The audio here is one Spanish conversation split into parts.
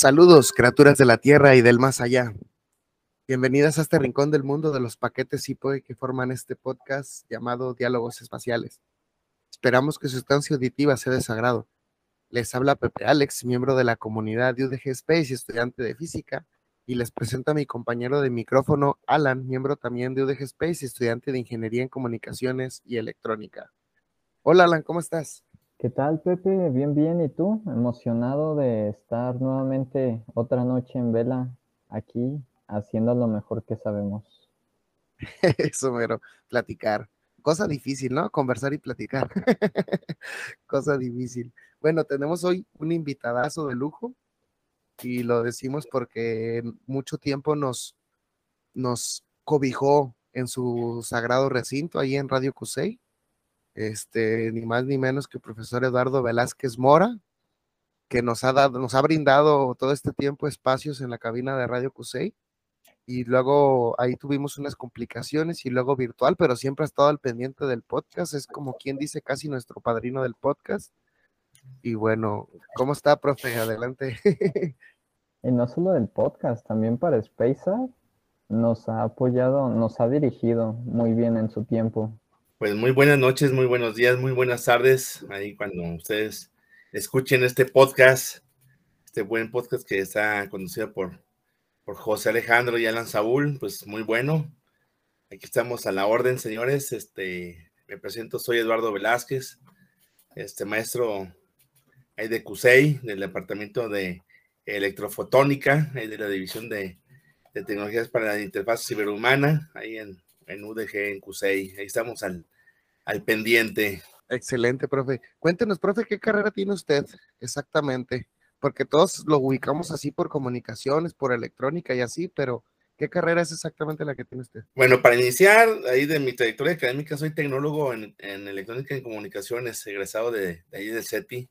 Saludos, criaturas de la Tierra y del más allá. Bienvenidas a este rincón del mundo de los paquetes IPOE que forman este podcast llamado Diálogos Espaciales. Esperamos que su estancia auditiva sea de sagrado. Les habla Pepe Alex, miembro de la comunidad de UDG Space y estudiante de física, y les presento a mi compañero de micrófono, Alan, miembro también de UDG Space y estudiante de Ingeniería en Comunicaciones y Electrónica. Hola Alan, ¿cómo estás? ¿Qué tal, Pepe? Bien, bien. ¿Y tú? Emocionado de estar nuevamente otra noche en vela aquí, haciendo lo mejor que sabemos. Eso, mero, platicar. Cosa difícil, ¿no? Conversar y platicar. Cosa difícil. Bueno, tenemos hoy un invitadazo de lujo y lo decimos porque mucho tiempo nos, nos cobijó en su sagrado recinto ahí en Radio Cusey este, ni más ni menos que el profesor Eduardo Velázquez Mora, que nos ha dado, nos ha brindado todo este tiempo espacios en la cabina de Radio Cusey. Y luego ahí tuvimos unas complicaciones y luego virtual, pero siempre ha estado al pendiente del podcast. Es como quien dice casi nuestro padrino del podcast. Y bueno, ¿cómo está, profe? Adelante. y no solo del podcast, también para SpaceApp nos ha apoyado, nos ha dirigido muy bien en su tiempo. Pues muy buenas noches, muy buenos días, muy buenas tardes. Ahí cuando ustedes escuchen este podcast, este buen podcast que está conducido por, por José Alejandro y Alan Saúl, pues muy bueno. Aquí estamos a la orden, señores. Este, me presento, soy Eduardo Velázquez, este maestro de CUSEI, del departamento de electrofotónica, de la división de, de tecnologías para la interfaz ciberhumana, ahí en en UDG, en CUSEI. Ahí estamos al, al pendiente. Excelente, profe. Cuéntenos, profe, ¿qué carrera tiene usted exactamente? Porque todos lo ubicamos así por comunicaciones, por electrónica y así, pero ¿qué carrera es exactamente la que tiene usted? Bueno, para iniciar, ahí de mi trayectoria académica, soy tecnólogo en, electrónica y comunicaciones, egresado de, ahí del CETI.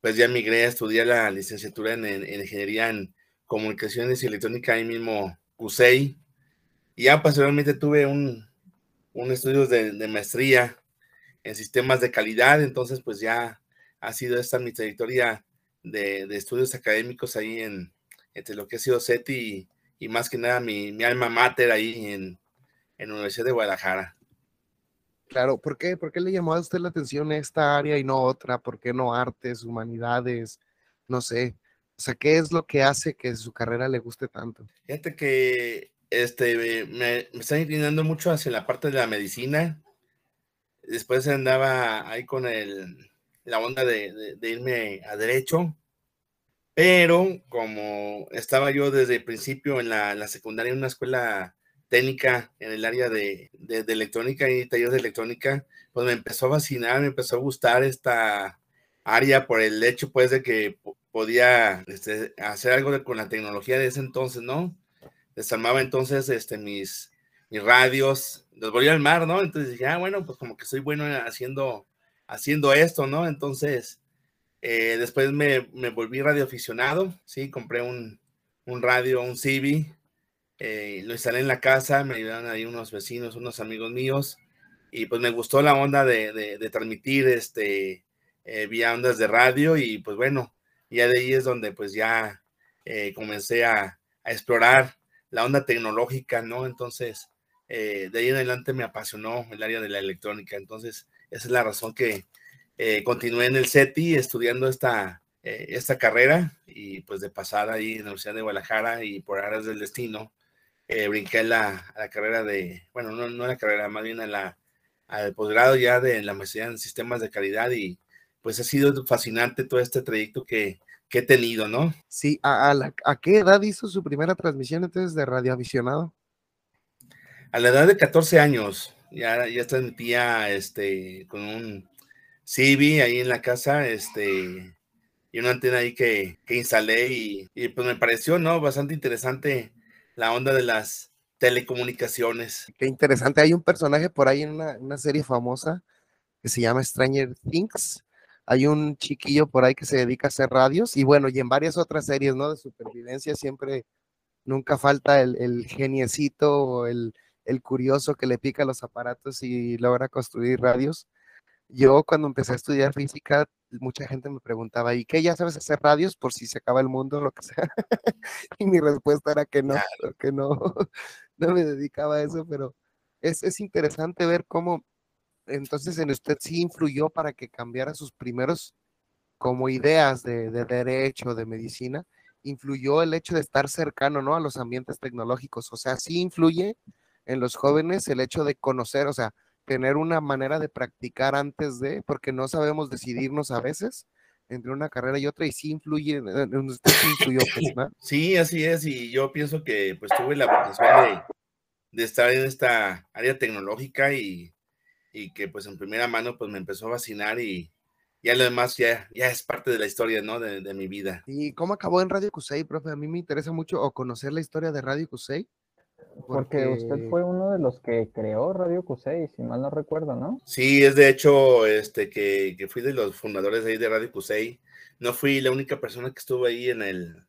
Pues ya migré a estudiar la licenciatura en, en ingeniería en comunicaciones y electrónica ahí mismo, CUSEI, y ya posteriormente tuve un, un estudio de, maestría en sistemas de calidad, entonces pues ya ha sido esta mi trayectoria de, estudios académicos ahí en entre lo que ha sido SETI y, más que nada mi, alma mater ahí en, en la Universidad de Guadalajara. Claro, ¿por qué? ¿Por qué le llamó a usted la atención esta área y no otra? ¿Por qué no artes, humanidades? No sé. O sea, ¿qué es lo que hace que su carrera le guste tanto? Fíjate que este, me, me está inclinando mucho hacia la parte de la medicina. Después andaba ahí con el, la onda de, irme a derecho, pero como estaba yo desde el principio en la, secundaria en una escuela técnica en el área de, electrónica y talleres de electrónica, pues me empezó a fascinar, me empezó a gustar esta área por el hecho pues de que podía este, hacer algo con la tecnología de ese entonces, ¿no? Desarmaba entonces este, mis, mis radios, los volvía al mar, ¿no? Entonces dije, ah, bueno, pues como que soy bueno haciendo, haciendo esto, ¿no? Entonces, eh, después me, me, volví radioaficionado, ¿sí? Compré un, un radio, un CB, eh, lo instalé en la casa, me ayudaron ahí unos vecinos, unos amigos míos, y pues me gustó la onda de, de, transmitir este, eh, vía ondas de radio, y pues bueno, ya de ahí es donde pues ya comencé a, a explorar la onda tecnológica, ¿no? Entonces, eh, de ahí en adelante me apasionó el área de la electrónica. Entonces, esa es la razón que eh, continué en el CETI estudiando esta, eh, esta carrera y pues de pasar ahí en la Universidad de Guadalajara y por áreas del destino, brinqué a la, carrera de, bueno, no, no la carrera, más bien a la, al posgrado ya de la maestría en sistemas de calidad y pues ha sido fascinante todo este trayecto que, que he tenido, ¿no? Sí, ¿a, a, qué edad hizo su primera transmisión entonces de radioaficionado? A la edad de 14 años, ya, ya transmitía este, con un CB ahí en la casa, este, y una antena ahí que, que instalé y, y, pues me pareció, ¿no? Bastante interesante la onda de las telecomunicaciones. Qué interesante. Hay un personaje por ahí en una, una serie famosa que se llama Stranger Things. Hay un chiquillo por ahí que se dedica a hacer radios y bueno, y en varias otras series, ¿no? De supervivencia siempre, nunca falta el, el geniecito o el, el curioso que le pica los aparatos y logra construir radios. Yo cuando empecé a estudiar física, mucha gente me preguntaba, ¿y qué? ¿Ya sabes hacer radios por si se acaba el mundo o lo que sea? y mi respuesta era que no, que no, no me dedicaba a eso, pero es, es interesante ver cómo entonces en usted sí influyó para que cambiara sus primeros como ideas de, de, derecho, de medicina, influyó el hecho de estar cercano, ¿no? A los ambientes tecnológicos. O sea, sí influye en los jóvenes el hecho de conocer, o sea, tener una manera de practicar antes de, porque no sabemos decidirnos a veces entre una carrera y otra y sí influye, en usted sí influyó, pues, ¿no? Sí, así es, y yo pienso que pues tuve la vocación de, de estar en esta área tecnológica y, y que pues en primera mano pues me empezó a fascinar y ya lo demás ya, ya es parte de la historia, ¿no? De, de mi vida. ¿Y cómo acabó en Radio Cusey, profe? A mí me interesa mucho o conocer la historia de Radio Cusey. Porque... porque usted fue uno de los que creó Radio Cusey, si mal no recuerdo, ¿no? Sí, es de hecho este que, que fui de los fundadores ahí de Radio Cusey. No fui la única persona que estuvo ahí en el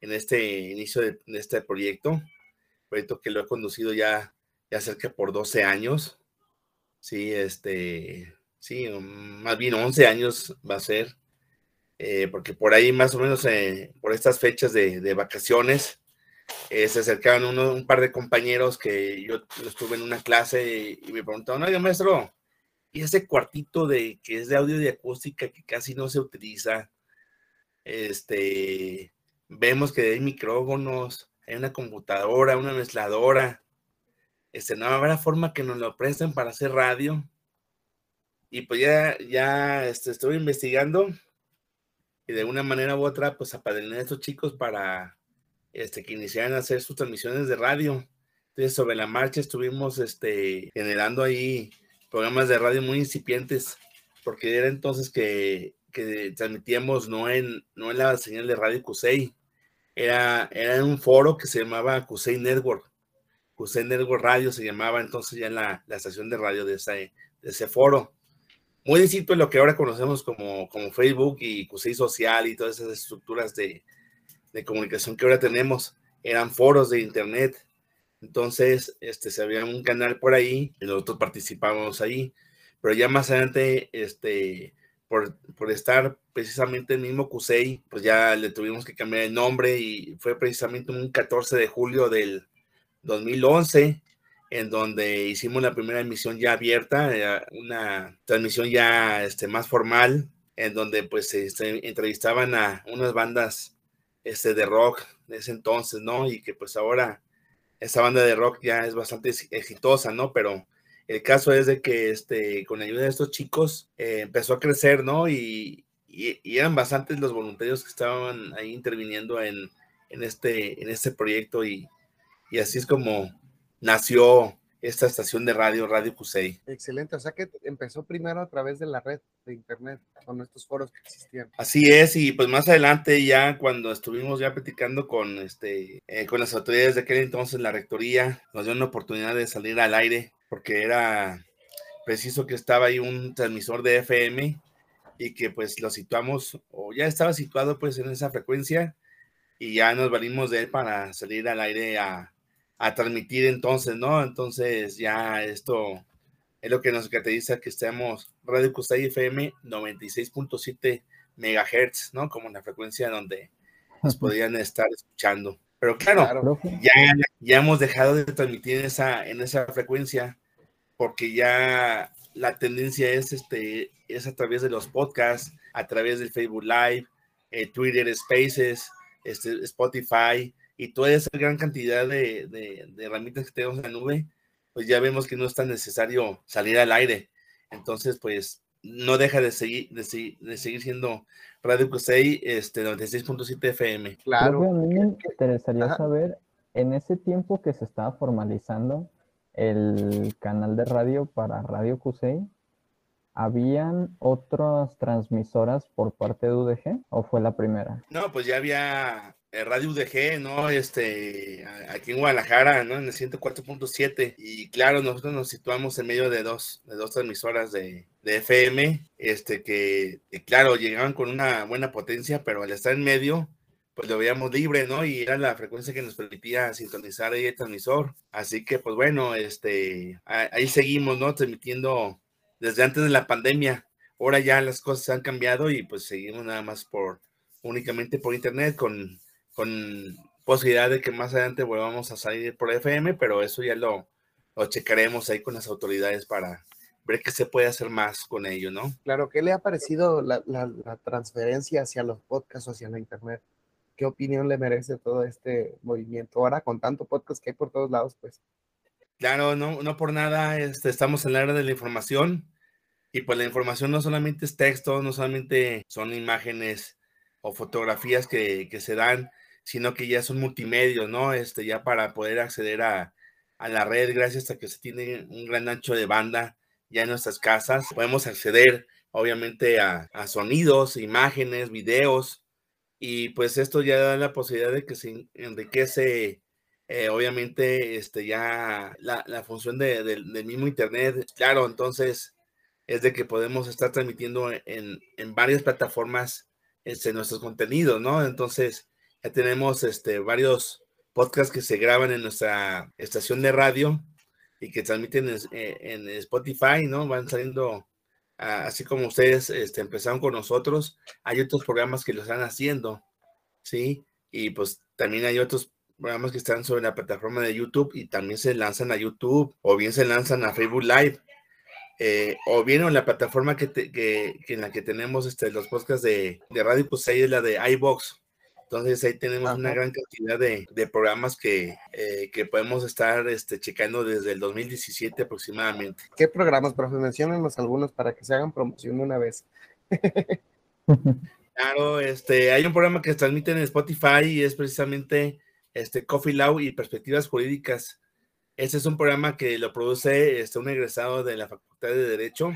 en este inicio de, de este proyecto, proyecto que lo he conducido ya, ya cerca por 12 años. Sí, este, sí, más bien 11 años va a ser, eh, porque por ahí más o menos eh, por estas fechas de, vacaciones eh, se acercaban uno, un par de compañeros que yo estuve en una clase y, y me preguntaban, oiga maestro, ¿y ese cuartito de que es de audio y acústica que casi no se utiliza? Este, vemos que hay micrófonos, hay una computadora, una mezcladora, este, no habrá forma que nos lo presten para hacer radio. Y pues ya, ya este, estuve investigando y de una manera u otra, pues apadriné a estos chicos para este, que iniciaran a hacer sus transmisiones de radio. Entonces, sobre la marcha estuvimos este, generando ahí programas de radio muy incipientes, porque era entonces que, que transmitíamos no en, no en la señal de radio CUSEI, era, era en un foro que se llamaba CUSEI Network. CUSEI Network Radio se llamaba entonces ya la, la estación de radio de ese, de ese foro. Muy distinto a lo que ahora conocemos como, como Facebook y CUSEI Social y todas esas estructuras de, de comunicación que ahora tenemos. Eran foros de internet. Entonces, este, se había un canal por ahí y nosotros participábamos ahí. Pero ya más adelante, este, por, por estar precisamente el mismo CUSEI, pues ya le tuvimos que cambiar el nombre y fue precisamente un 14 de julio del 2011 en donde hicimos la primera emisión ya abierta, una transmisión ya este, más formal, en donde pues este, entrevistaban a unas bandas este, de rock de ese entonces, ¿no? Y que pues ahora esa banda de rock ya es bastante exitosa, ¿no? Pero el caso es de que este, con la ayuda de estos chicos eh, empezó a crecer, ¿no? Y, y, y, eran bastantes los voluntarios que estaban ahí interviniendo en, en, este, en este proyecto y, y así es como nació esta estación de radio, Radio Cusey. Excelente, o sea que empezó primero a través de la red de internet, con estos foros que existían. Así es, y pues más adelante ya cuando estuvimos ya platicando con, este, eh, con las autoridades de aquel entonces, la rectoría nos dio una oportunidad de salir al aire, porque era preciso que estaba ahí un transmisor de FM y que pues lo situamos, o ya estaba situado pues en esa frecuencia, y ya nos valimos de él para salir al aire a a transmitir entonces, ¿no? Entonces ya esto es lo que nos caracteriza que estemos Radio Custay FM 96.7 megahertz, ¿no? Como la frecuencia donde nos podrían estar escuchando. Pero claro, claro. Ya, ya hemos dejado de transmitir en esa, en esa frecuencia porque ya la tendencia es, este, es a través de los podcasts, a través del Facebook Live, eh, Twitter Spaces, este, Spotify, y toda esa gran cantidad de, de, de, herramientas que tenemos en la nube, pues ya vemos que no es tan necesario salir al aire. Entonces, pues no deja de seguir, de, seguir, de seguir siendo Radio Cusey este, 96.7 FM. Claro. Creo que a mí me interesaría Ajá. saber, en ese tiempo que se estaba formalizando el canal de radio para Radio Cusey, ¿habían otras transmisoras por parte de UDG o fue la primera? No, pues ya había Radio UDG, ¿no? Este, aquí en Guadalajara, ¿no? En el 104.7. Y claro, nosotros nos situamos en medio de dos, de dos transmisoras de, de FM, este, que, claro, llegaban con una buena potencia, pero al estar en medio, pues lo veíamos libre, ¿no? Y era la frecuencia que nos permitía sintonizar ahí el transmisor. Así que, pues bueno, este, ahí seguimos, ¿no? Transmitiendo desde antes de la pandemia. Ahora ya las cosas han cambiado y pues seguimos nada más por, únicamente por internet con, con posibilidad de que más adelante volvamos a salir por FM, pero eso ya lo, lo checaremos ahí con las autoridades para ver qué se puede hacer más con ello, ¿no? Claro, ¿qué le ha parecido la, la, la transferencia hacia los podcasts, hacia la internet? qué opinión le merece todo este movimiento ahora con tanto podcast que hay por todos lados, pues. Claro, no, no por nada este, estamos en la era de la información y pues la información no solamente es texto, no solamente son imágenes o fotografías que, que se dan, sino que ya son multimedios, ¿no? Este, ya para poder acceder a, a la red, gracias a que se tiene un gran ancho de banda ya en nuestras casas, podemos acceder obviamente a, a sonidos, imágenes, videos, y pues esto ya da la posibilidad de que se enriquece eh, obviamente este ya la, la función de, del mismo internet claro entonces es de que podemos estar transmitiendo en, en varias plataformas este, nuestros contenidos no entonces ya tenemos este varios podcasts que se graban en nuestra estación de radio y que transmiten en, en Spotify no van saliendo así como ustedes este, empezaron con nosotros, hay otros programas que lo están haciendo, ¿sí? Y pues también hay otros programas que están sobre la plataforma de YouTube y también se lanzan a YouTube o bien se lanzan a Facebook Live. Eh, o bien en la plataforma que, que, en la que tenemos este, los podcasts de, de radio, pues ahí es la de iBox. Entonces ahí tenemos una gran cantidad de, de programas que, eh, que, podemos estar este, checando desde el 2017 aproximadamente. ¿Qué programas, profe? Menciónenos algunos para que se hagan promoción una vez. claro, este, hay un programa que se transmite en Spotify y es precisamente este, Coffee Law y Perspectivas Jurídicas. Este es un programa que lo produce este, un egresado de la Facultad de Derecho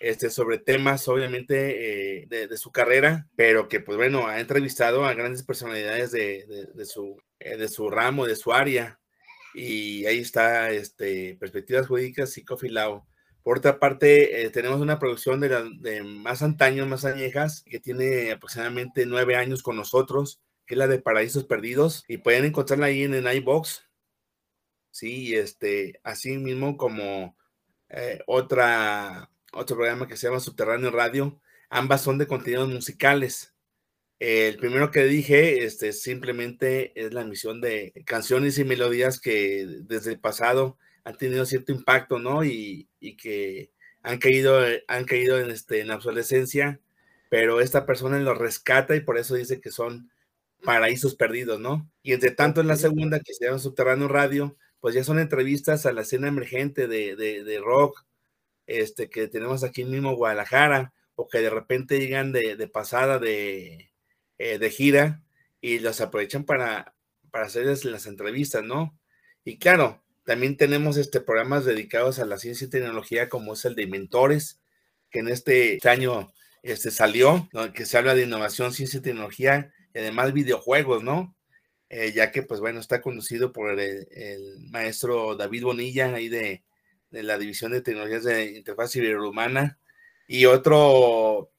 este, sobre temas, obviamente, eh, de, su carrera, pero que, pues bueno, ha entrevistado a grandes personalidades de, de, su, eh, de su ramo, de su área. Y ahí está, este, Perspectivas Jurídicas y Coffee Por otra parte, eh, tenemos una producción de, de más antaños, más añejas, que tiene aproximadamente nueve años con nosotros, que es la de Paraísos Perdidos, y pueden encontrarla ahí en el iBox. Sí, este, así mismo como otra otro programa que se llama Subterráneo Radio. Ambas son de contenidos musicales. El primero que dije, este, simplemente es la emisión de canciones y melodías que desde el pasado han tenido cierto impacto, ¿no? Y, y que han caído, han caído en, este, en obsolescencia, pero esta persona lo rescata y por eso dice que son paraísos perdidos, ¿no? Y entre tanto en la segunda, que se llama Subterráneo Radio, pues ya son entrevistas a la escena emergente de, de, de rock, este, que tenemos aquí mismo Guadalajara, o que de repente llegan de, pasada de, eh, de, gira y los aprovechan para, para hacerles las entrevistas, ¿no? Y claro, también tenemos este, programas dedicados a la ciencia y tecnología, como es el de Mentores, que en este año este, salió, que se habla de innovación, ciencia y tecnología, y además videojuegos, ¿no? Eh, ya que, pues bueno, está conducido por el, el maestro David Bonilla, ahí de, de la División de Tecnologías de Interfaz Ciberhumana, y otro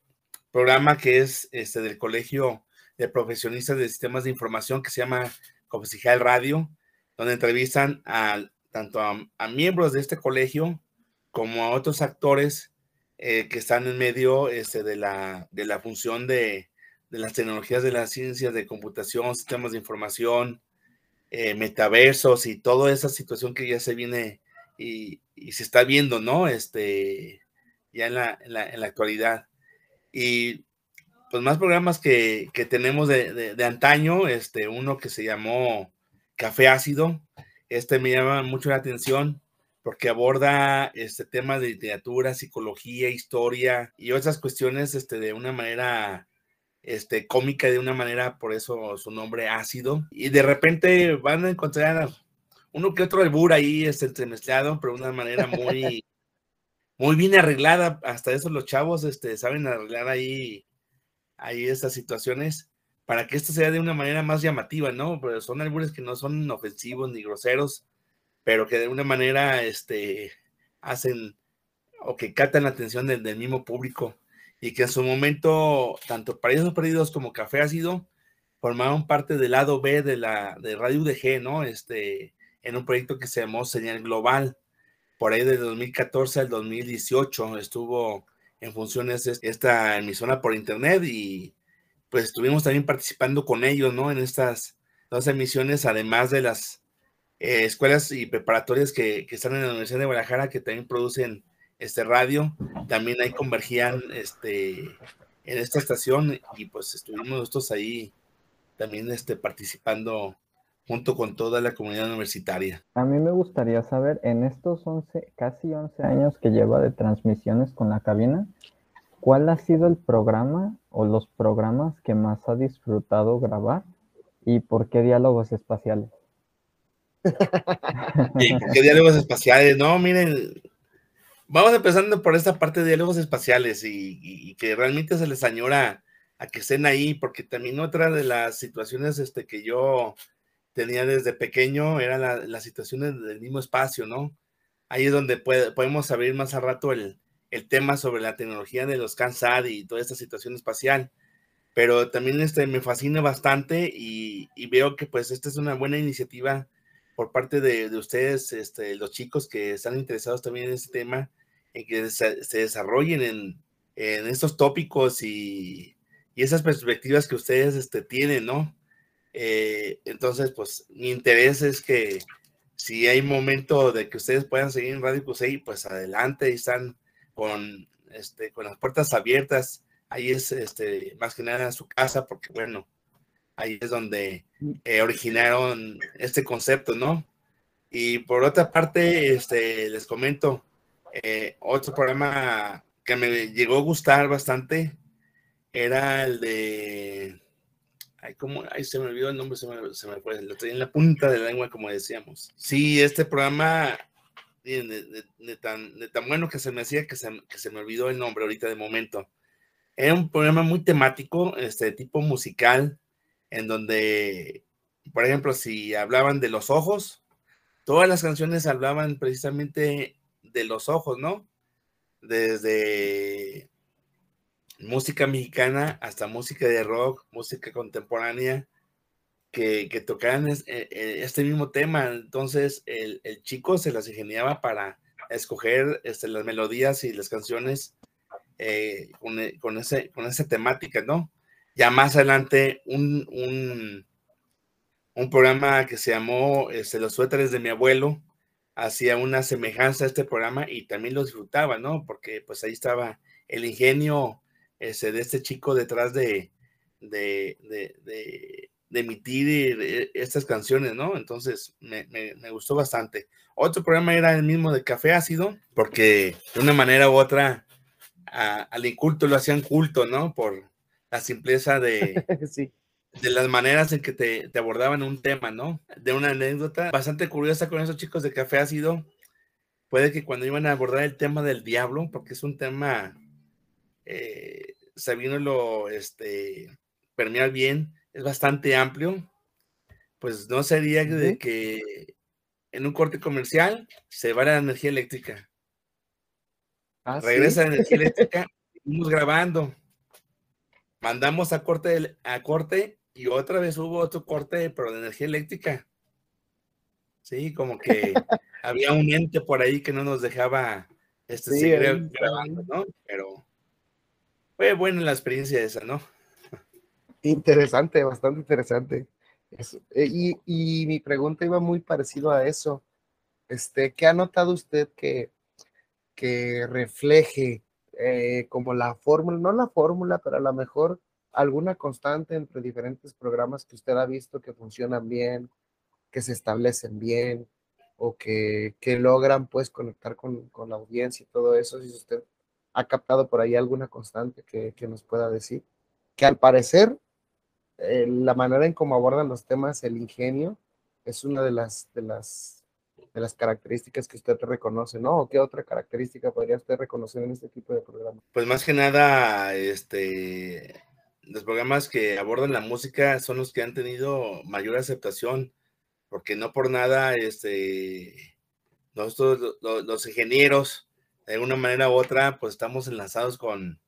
programa que es este del Colegio de Profesionistas de Sistemas de Información que se llama Confesijal Radio, donde entrevistan a, tanto a, miembros de este colegio como a otros actores eh, que están en medio este, de, la, de la función de, de, las tecnologías de las ciencias de computación, sistemas de información, eh, metaversos y toda esa situación que ya se viene y, se está viendo, ¿no? Este, ya en la, en la, actualidad. Y pues más programas que, que tenemos de, de, antaño, este, uno que se llamó Café Ácido, este me llama mucho la atención porque aborda este tema de literatura, psicología, historia y otras cuestiones este, de una manera este, cómica, de una manera, por eso su nombre ácido. Y de repente van a encontrar uno que otro albur ahí este, entremezclado, pero de una manera muy, muy bien arreglada, hasta eso los chavos este, saben arreglar ahí, ahí estas situaciones para que esto sea de una manera más llamativa, ¿no? Pero son albures que no son ofensivos ni groseros, pero que de una manera este, hacen o que captan la atención del, mismo público y que en su momento, tanto Paraísos Perdidos como Café Ácido formaron parte del lado B de la de Radio UDG, ¿no? Este, en un proyecto que se llamó Señal Global. Por ahí de 2014 al 2018 estuvo en funciones esta emisora por internet y pues estuvimos también participando con ellos, ¿no? En estas dos emisiones, además de las eh, escuelas y preparatorias que, que, están en la Universidad de Guadalajara, que también producen este radio, también ahí convergían este, en esta estación y pues estuvimos nosotros ahí también este, participando junto con toda la comunidad universitaria. A mí me gustaría saber, en estos 11, casi 11 años que lleva de transmisiones con la cabina, ¿cuál ha sido el programa o los programas que más ha disfrutado grabar y por qué diálogos espaciales? qué diálogos espaciales? No, miren, vamos empezando por esta parte de diálogos espaciales y, que realmente se les añora a que estén ahí, porque también otra de las situaciones este, que yo tenía desde pequeño era la, las situaciones del mismo espacio, ¿no? Ahí es donde podemos abrir más al rato el, el, tema sobre la tecnología de los CANSAD y toda esta situación espacial. Pero también este, me fascina bastante y, y veo que pues esta es una buena iniciativa por parte de, de, ustedes, este, los chicos que están interesados también en este tema, en que se, se desarrollen en, en, estos tópicos y, y, esas perspectivas que ustedes este, tienen, ¿no? Eh, entonces, pues mi interés es que si hay momento de que ustedes puedan seguir en Radio Cusey, pues adelante, y están con, este, con las puertas abiertas. Ahí es este, más que nada su casa, porque bueno, ahí es donde eh, originaron este concepto, ¿no? Y por otra parte, este, les comento, eh, otro programa que me llegó a gustar bastante era el de Ay, como, ay, se me olvidó el nombre, se me, se me fue, lo tenía en la punta de la lengua, como decíamos. Sí, este programa, de, de, tan, de tan bueno que se me hacía que se, que se me olvidó el nombre ahorita de momento. Era un programa muy temático, este tipo musical, en donde, por ejemplo, si hablaban de los ojos, todas las canciones hablaban precisamente de los ojos, ¿no? Desde música mexicana hasta música de rock, música contemporánea, que, que tocaran eh, eh, este mismo tema. Entonces el, el, chico se las ingeniaba para escoger este, las melodías y las canciones eh, con, con, ese, con esa temática, ¿no? Ya más adelante un, un, un programa que se llamó este, Los suéteres de mi abuelo, hacía una semejanza a este programa y también lo disfrutaba, ¿no? Porque pues ahí estaba el ingenio ese, de este chico detrás de, de, de, de, de emitir estas canciones, ¿no? Entonces me, me, me, gustó bastante. Otro programa era el mismo de Café Ácido, porque de una manera u otra a, al inculto lo hacían culto, ¿no? Por la simpleza de, sí. de las maneras en que te, te, abordaban un tema, ¿no? De una anécdota bastante curiosa con esos chicos de Café Ácido. Puede que cuando iban a abordar el tema del diablo, porque es un tema eh, sabiéndolo este, permear bien, es bastante amplio, pues no sería de que en un corte comercial se va la energía eléctrica. ¿Ah, Regresa ¿sí? la energía eléctrica, seguimos grabando. Mandamos a corte, a corte y otra vez hubo otro corte, pero de energía eléctrica. Sí, como que había un ente por ahí que no nos dejaba este, sí, seguir grabando, ¿no? Pero fue buena la experiencia esa, ¿no? Interesante, bastante interesante. Eh, y, y, mi pregunta iba muy parecido a eso. Este, ¿Qué ha notado usted que, que refleje eh, como la fórmula, no la fórmula, pero a lo mejor alguna constante entre diferentes programas que usted ha visto que funcionan bien, que se establecen bien o que, que logran pues conectar con, con la audiencia y todo eso? Si usted ha captado por ahí alguna constante que, que nos pueda decir. Que al parecer, eh, la manera en cómo abordan los temas, el ingenio, es una de las, de las de las características que usted reconoce, ¿no? ¿O qué otra característica podría usted reconocer en este tipo de programa? Pues más que nada, este, los programas que abordan la música son los que han tenido mayor aceptación, porque no por nada, este, nosotros los, ingenieros, de una manera u otra, pues estamos enlazados con,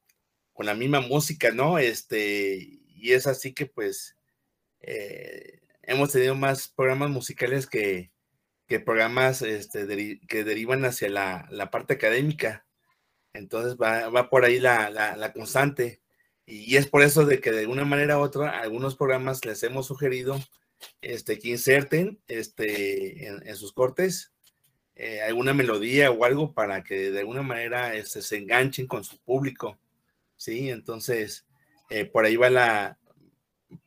con la misma música, ¿no? Este, y es así que pues eh, hemos tenido más programas musicales que, que programas este, que derivan hacia la, la, parte académica. Entonces va, va por ahí la, la, constante. Y es por eso de que de una manera u otra algunos programas les hemos sugerido este, que inserten este, en, sus cortes eh, alguna melodía o algo para que de alguna manera este, se enganchen con su público. ¿sí? Entonces, eh, por ahí va la,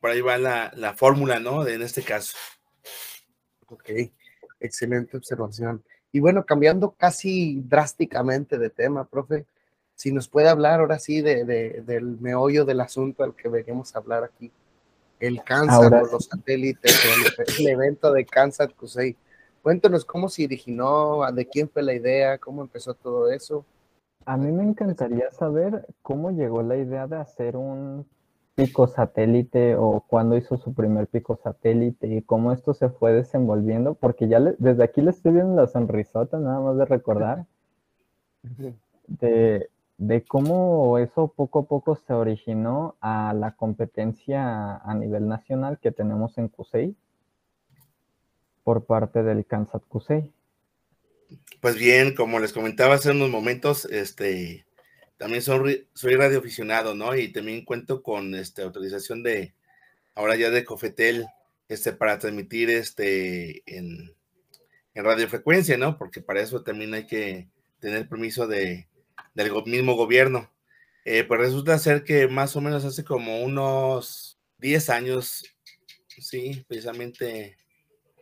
por ahí va la, la fórmula, ¿no? De, en este caso. Ok, excelente observación. Y bueno, cambiando casi drásticamente de tema, profe, si nos puede hablar ahora sí de, del meollo del asunto al que venimos a hablar aquí, el cáncer, los satélites, el, evento de Kansas Kusei. Cuéntanos cómo se originó, de quién fue la idea, cómo empezó todo eso. A mí me encantaría saber cómo llegó la idea de hacer un pico satélite o cuándo hizo su primer pico satélite y cómo esto se fue desenvolviendo, porque ya desde aquí le estoy viendo la sonrisota, nada más de recordar, de, de cómo eso poco a poco se originó a la competencia a nivel nacional que tenemos en CUSEI por parte del Kansas CUSEI. Pues bien, como les comentaba hace unos momentos, este, también soy, radioaficionado, ¿no? Y también cuento con este, autorización de, ahora ya de Cofetel, este, para transmitir este, en, en radiofrecuencia, ¿no? Porque para eso también hay que tener permiso de, del mismo gobierno. Eh, pues resulta ser que más o menos hace como unos 10 años, sí, precisamente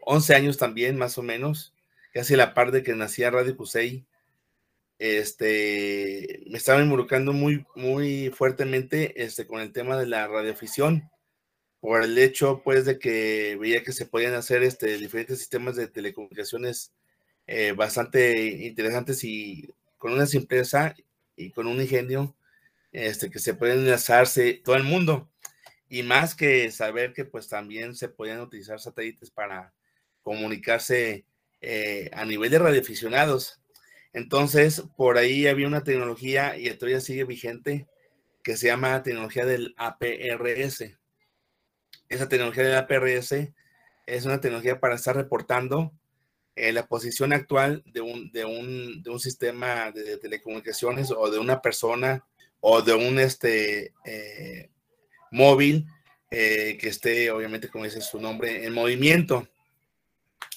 11 años también, más o menos, casi la par de que nacía Radio Cusey, este, me estaba involucrando muy, muy fuertemente este, con el tema de la radioafición, por el hecho, pues, de que veía que se podían hacer este, diferentes sistemas de telecomunicaciones eh, bastante interesantes y con una simpleza y con un ingenio este, que se pueden enlazarse todo el mundo. Y más que saber que pues también se podían utilizar satélites para comunicarse eh, a nivel de radioaficionados. Entonces, por ahí había una tecnología y todavía sigue vigente que se llama tecnología del APRS. Esa tecnología del APRS es una tecnología para estar reportando eh, la posición actual de un, de, un, de un, sistema de telecomunicaciones o de una persona o de un este, eh, móvil que esté, obviamente, como dice su nombre, en movimiento.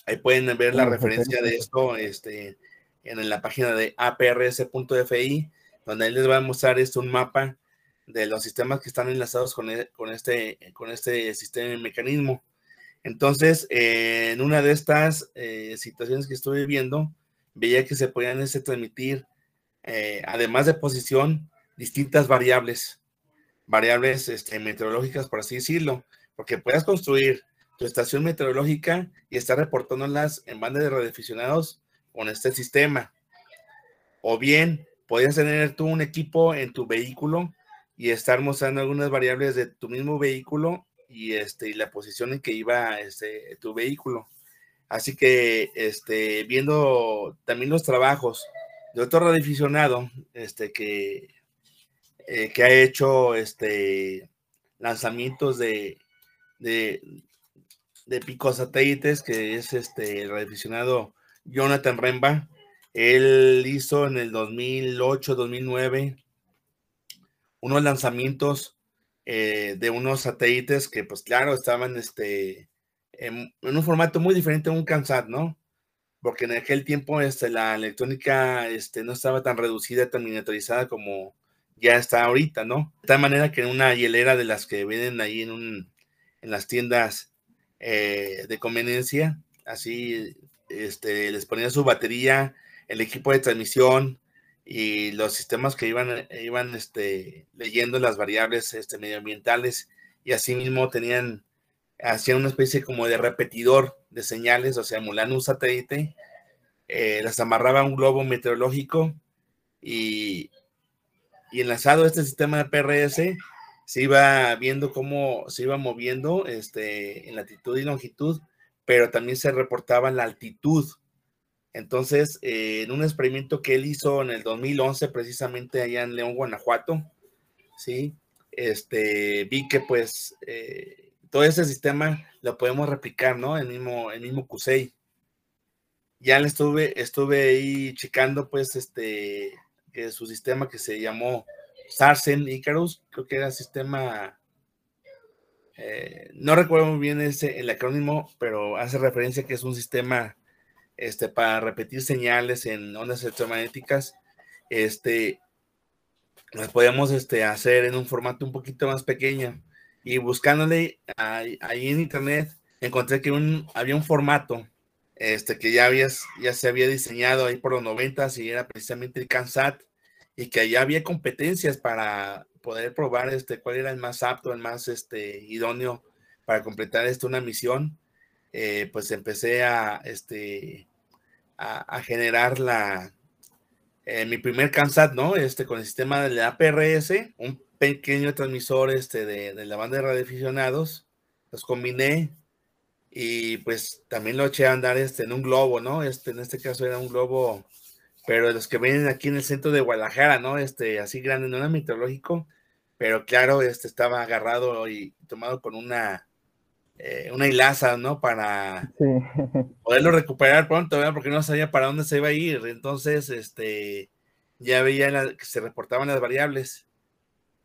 Ahí pueden ver la referencia de esto este, en la página de aprs.fi, donde ahí les va a mostrar esto, un mapa de los sistemas que están enlazados con, e, con, este, con este sistema y mecanismo. Entonces, eh, en una de estas eh, situaciones que estuve viendo, veía que se podían este, transmitir, eh, además de posición, distintas variables, variables este, meteorológicas, por así decirlo, porque puedas construir tu estación meteorológica y estar reportándolas en banda de radioaficionados con este sistema. O bien, podrías tener tú un equipo en tu vehículo y estar mostrando algunas variables de tu mismo vehículo y, este, y la posición en que iba este, tu vehículo. Así que este, viendo también los trabajos de otro radioaficionado este, que, eh, que ha hecho este, lanzamientos de, de picosatélites, que es este el radioaficionado Jonathan Remba. Él hizo en el 2008, 2009 unos lanzamientos eh, de unos satélites que, pues claro, estaban este, en, un formato muy diferente a un CANSAT, ¿no? Porque en aquel tiempo este, la electrónica este, no estaba tan reducida, tan miniaturizada como ya está ahorita, ¿no? De tal manera que en una hielera de las que vienen ahí en, un, en las tiendas eh, de conveniencia, así este, les ponía su batería, el equipo de transmisión y los sistemas que iban, iban este, leyendo las variables este, medioambientales y asimismo tenían, hacían una especie como de repetidor de señales, o sea, emulando un satélite eh, las amarraba a un globo meteorológico y, y enlazado este sistema de PRS, se iba viendo cómo se iba moviendo este, en latitud y longitud, pero también se reportaba la altitud. Entonces, eh, en un experimento que él hizo en el 2011, precisamente allá en León, Guanajuato, ¿sí? Este, vi que pues eh, todo ese sistema lo podemos replicar, ¿no? El mismo, el mismo QSEI. Ya le estuve, estuve ahí checando, pues, este, su sistema que se llamó Sarsen Icarus, creo que era sistema, eh, no recuerdo muy bien ese, el acrónimo, pero hace referencia que es un sistema este, para repetir señales en ondas electromagnéticas. Este, las podemos este, hacer en un formato un poquito más pequeño. Y buscándole ahí, en internet, encontré que un, había un formato este, que ya, habías, ya se había diseñado ahí por los 90 y era precisamente el CANSAT y que allá había competencias para poder probar este, cuál era el más apto, el más este, idóneo para completar este, una misión, eh, pues empecé a, este, a, generar la, eh, mi primer CANSAT, ¿no? Este, con el sistema de la APRS, un pequeño transmisor este, de, de la banda de radioaficionados, los combiné y pues también lo eché a andar este, en un globo, ¿no? Este, en este caso era un globo pero los que vienen aquí en el centro de Guadalajara, ¿no? Este, así grande, no era mitológico, pero claro, este estaba agarrado y tomado con una, eh, una hilaza, ¿no? Para poderlo recuperar pronto, ¿verdad? Porque no sabía para dónde se iba a ir. Entonces, este, ya veía que se reportaban las variables.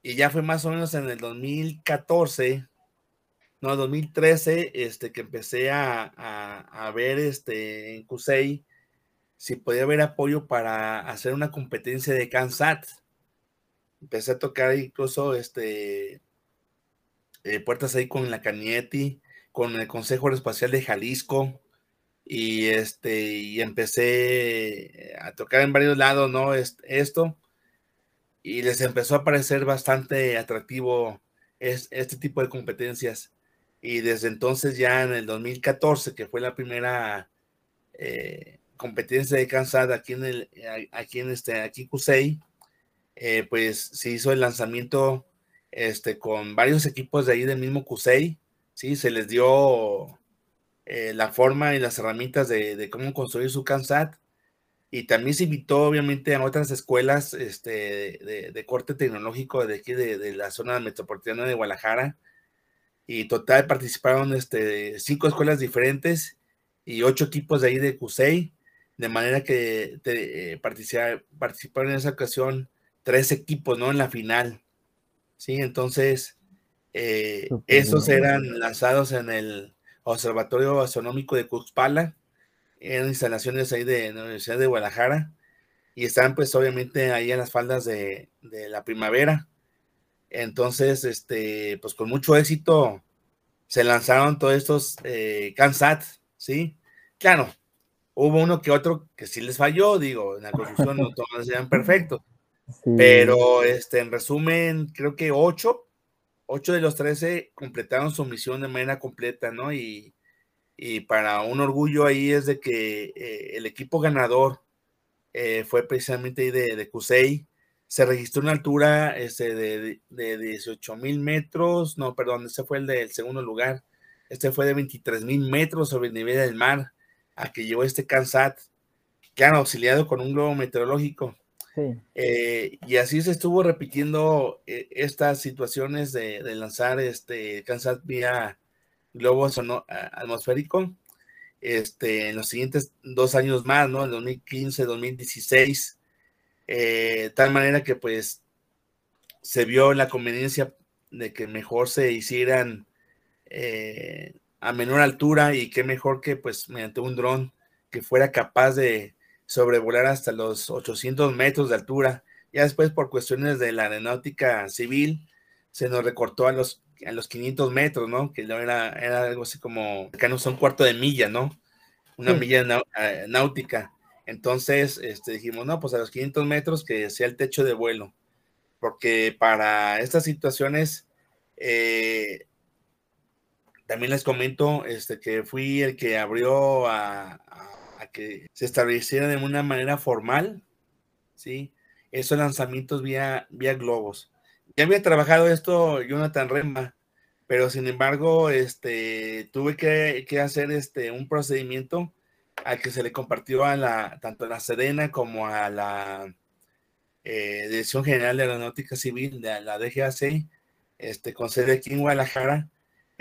Y ya fue más o menos en el 2014, no, 2013, este, que empecé a, a, a ver este, en CUSEI si podía haber apoyo para hacer una competencia de CANSAT. Empecé a tocar incluso este, eh, puertas ahí con la Canieti, con el Consejo Espacial de Jalisco, y este, y empecé a tocar en varios lados, ¿no? Esto, y les empezó a parecer bastante atractivo este tipo de competencias. Y desde entonces, ya en el 2014, que fue la primera eh, competencia de cansada aquí en el, aquí en este, aquí Cusey, eh, pues se hizo el lanzamiento este, con varios equipos de ahí del mismo Cusey, sí, se les dio eh, la forma y las herramientas de, cómo construir su CANSAT y también se invitó obviamente a otras escuelas este, de, corte tecnológico de aquí de, la zona metropolitana de Guadalajara y total participaron este, cinco escuelas diferentes y ocho equipos de ahí de CUSEI de manera que eh, participaron en esa ocasión tres equipos, ¿no? En la final, ¿sí? Entonces, eh, esos eran lanzados en el Observatorio Astronómico de Cuxpala, en instalaciones ahí de la Universidad de Guadalajara, y están pues obviamente ahí en las faldas de, la primavera. Entonces, este, pues con mucho éxito se lanzaron todos estos eh, CANSAT, ¿sí? Claro, Hubo uno que otro que sí les falló, digo, en la construcción no todos eran perfectos. Pero este, en resumen, creo que ocho, ocho de los trece completaron su misión de manera completa, ¿no? Y, para un orgullo ahí es de que eh, el equipo ganador eh, fue precisamente de, de Cusey. Se registró una altura este, de, de 18 mil metros, no, perdón, ese fue el del segundo lugar. Este fue de 23 mil metros sobre el nivel del mar a que llevó este CANSAT, que han auxiliado con un globo meteorológico. Eh, y así se estuvo repitiendo eh, estas situaciones de, lanzar este CANSAT vía globo atmosférico este, en los siguientes dos años más, ¿no? En 2015, 2016, eh, tal manera que pues se vio la conveniencia de que mejor se hicieran a menor altura y qué mejor que pues mediante un dron que fuera capaz de sobrevolar hasta los 800 metros de altura. Ya después por cuestiones de la aeronáutica civil se nos recortó a los, a los 500 metros, ¿no? Que era, era algo así como, acá no son cuarto de milla, ¿no? Una milla eh, náutica. Entonces este, dijimos, no, pues a los 500 metros que sea el techo de vuelo, porque para estas situaciones eh, también les comento este, que fui el que abrió a, que se estableciera de una manera formal, ¿sí? Esos lanzamientos vía, vía globos. Ya había trabajado esto Jonathan Remba, pero sin embargo, este, tuve que, que hacer este, un procedimiento al que se le compartió a la, tanto a la Sedena como a la eh, Dirección General de Aeronáutica Civil, de la DGAC, este, con sede aquí en Guadalajara,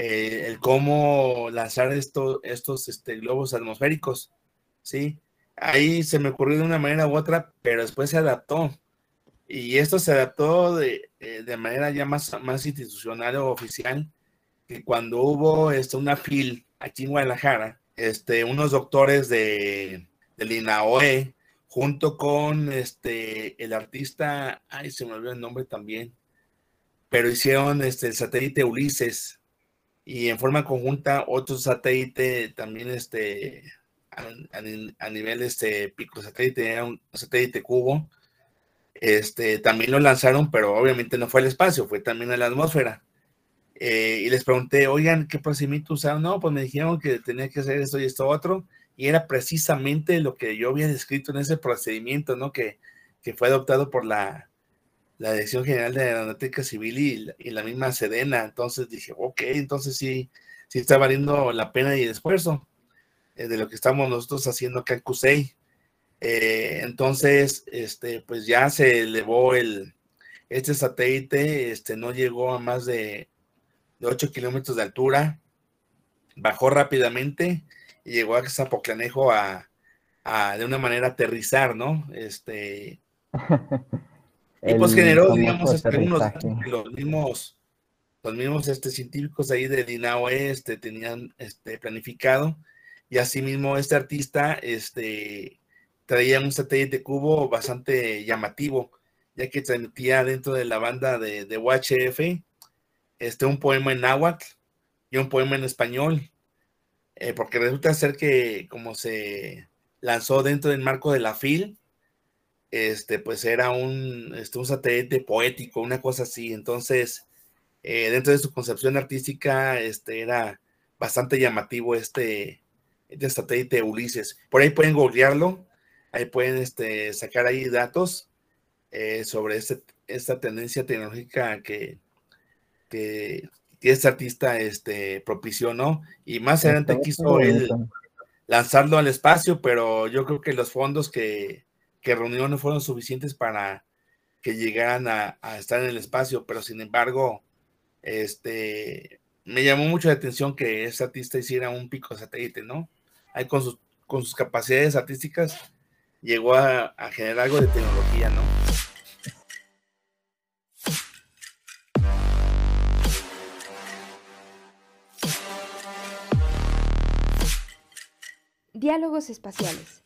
eh, el cómo lanzar estos este, globos atmosféricos, ¿sí? Ahí se me ocurrió de una manera u otra, pero después se adaptó. Y esto se adaptó de, eh, de manera ya más, más institucional o oficial, que cuando hubo este, una FIL aquí en Guadalajara, este, unos doctores de, del INAOE, junto con este, el artista, ay, se me olvidó el nombre también, pero hicieron este, el satélite Ulises y en forma conjunta otro satélite también este, a, nivel este, pico satélite, un satélite cubo, este, también lo lanzaron, pero obviamente no fue al espacio, fue también a la atmósfera. Eh, y les pregunté, oigan, ¿qué procedimiento usaron? No, pues me dijeron que tenía que hacer esto y esto otro, y era precisamente lo que yo había descrito en ese procedimiento, ¿no? Que, que fue adoptado por la, la Dirección General de Aeronáutica Civil y, y, la misma Sedena. Entonces dije, ok, entonces sí, sí está valiendo la pena y el esfuerzo eh, de lo que estamos nosotros haciendo acá en CUSEI. Eh, entonces, este, pues ya se elevó el, este satélite, este, no llegó a más de de 8 kilómetros de altura, bajó rápidamente y llegó a Zapoclanejo a, a de una manera aterrizar, ¿no? Este. y pues generó, digamos, este, los mismos, los mismos este, científicos ahí de INAOE este, tenían este, planificado. Y asimismo, este artista este, traía un satélite cubo bastante llamativo, ya que transmitía dentro de la banda de, de UHF este, un poema en náhuatl y un poema en español, eh, porque resulta ser que como se lanzó dentro del marco de la FIL, este, pues era un, este, un satélite poético, una cosa así. Entonces, eh, dentro de su concepción artística, este, era bastante llamativo este, este satélite Ulises. Por ahí pueden googlearlo, ahí pueden este, sacar ahí datos eh, sobre este, esta tendencia tecnológica que, que, este artista este, propició, ¿no? Y más adelante quiso él lanzarlo al espacio, pero yo creo que los fondos que, que reunió no fueron suficientes para que llegaran a, estar en el espacio, pero sin embargo, este, me llamó mucho la atención que ese artista hiciera un pico satélite, ¿no? Ahí con sus, con sus capacidades artísticas llegó a generar algo de tecnología, ¿no? Diálogos Espaciales,